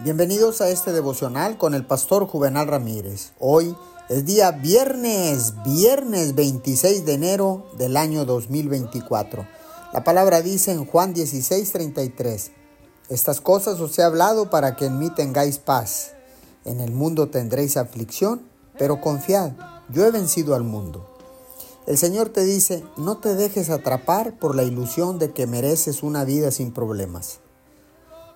Bienvenidos a este devocional con el pastor Juvenal Ramírez. Hoy es día viernes, viernes 26 de enero del año 2024. La palabra dice en Juan 16, 33, Estas cosas os he hablado para que en mí tengáis paz. En el mundo tendréis aflicción, pero confiad, yo he vencido al mundo. El Señor te dice, no te dejes atrapar por la ilusión de que mereces una vida sin problemas.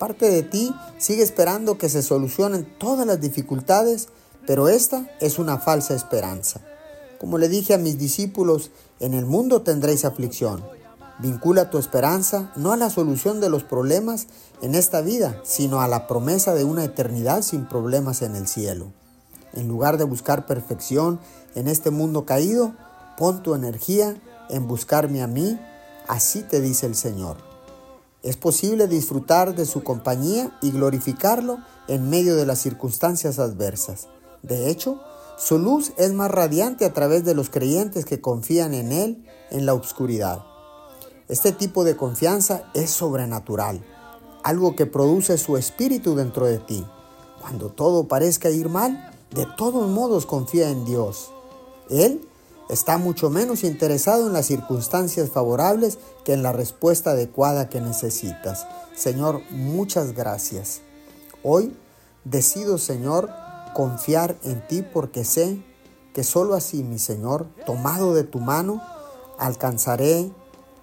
Parte de ti sigue esperando que se solucionen todas las dificultades, pero esta es una falsa esperanza. Como le dije a mis discípulos, en el mundo tendréis aflicción. Vincula tu esperanza no a la solución de los problemas en esta vida, sino a la promesa de una eternidad sin problemas en el cielo. En lugar de buscar perfección en este mundo caído, pon tu energía en buscarme a mí, así te dice el Señor. Es posible disfrutar de su compañía y glorificarlo en medio de las circunstancias adversas. De hecho, su luz es más radiante a través de los creyentes que confían en Él en la oscuridad. Este tipo de confianza es sobrenatural, algo que produce su espíritu dentro de ti. Cuando todo parezca ir mal, de todos modos confía en Dios. Él está mucho menos interesado en las circunstancias favorables que en la respuesta adecuada que necesitas. Señor, muchas gracias. Hoy decido, Señor, confiar en ti porque sé que solo así, mi Señor, tomado de tu mano, alcanzaré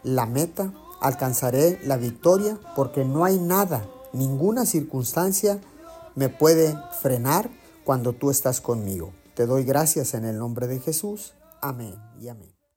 la meta, alcanzaré la victoria, porque no hay nada, ninguna circunstancia me puede frenar cuando tú estás conmigo. Te doy gracias en el nombre de Jesús. Amén y amén.